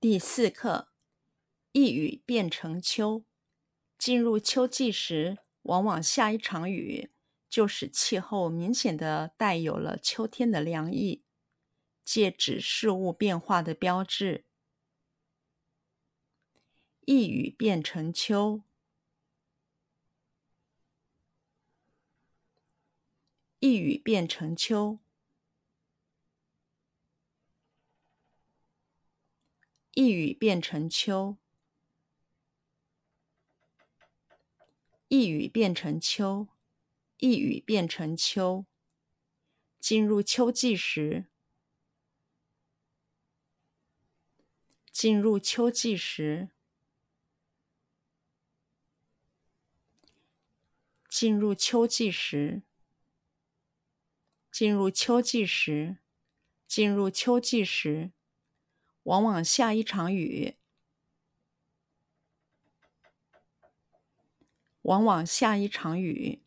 第四课，一雨变成秋。进入秋季时，往往下一场雨，就使气候明显地带有了秋天的凉意，借指事物变化的标志。一雨变成秋，一雨变成秋。一雨变成秋，一雨变成秋，一雨变成秋。进入秋季时，进入秋季时，进入秋季时，进入秋季时，进入秋季时。往往下一场雨，往往下一场雨，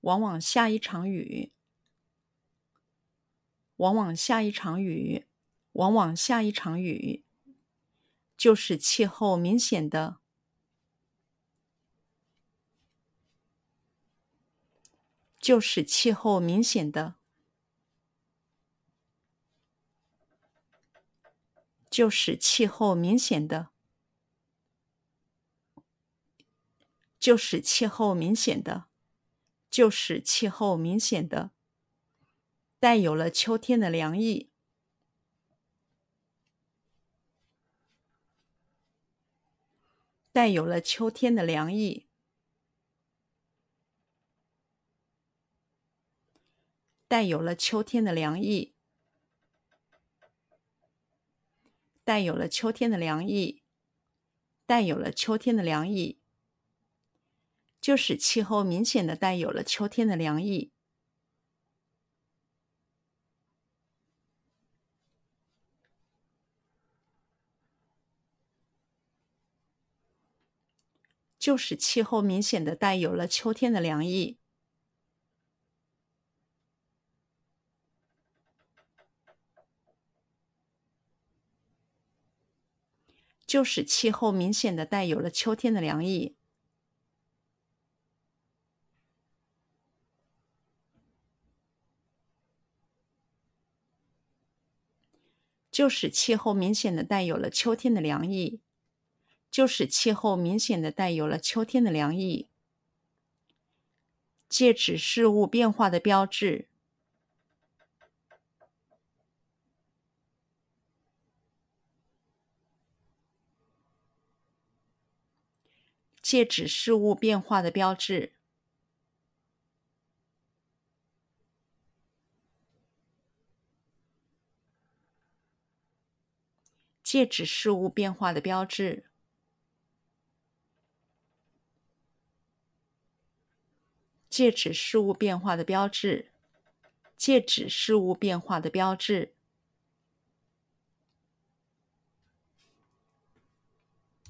往往下一场雨，往往下一场雨，往往下一场雨，就使气候明显的，就使气候明显的。就使气候明显的，就使气候明显的，就使气候明显的，带有了秋天的凉意，带有了秋天的凉意，带有了秋天的凉意。带有了秋天的凉意，带有了秋天的凉意，就使气候明显的带有了秋天的凉意，就使气候明显的带有了秋天的凉意。就使气候明显的带有了秋天的凉意，就使气候明显的带有了秋天的凉意，就使气候明显的带有了秋天的凉意，借指事物变化的标志。借指事物变化的标志，借指事物变化的标志，借指事物变化的标志，借指事物变化的标志。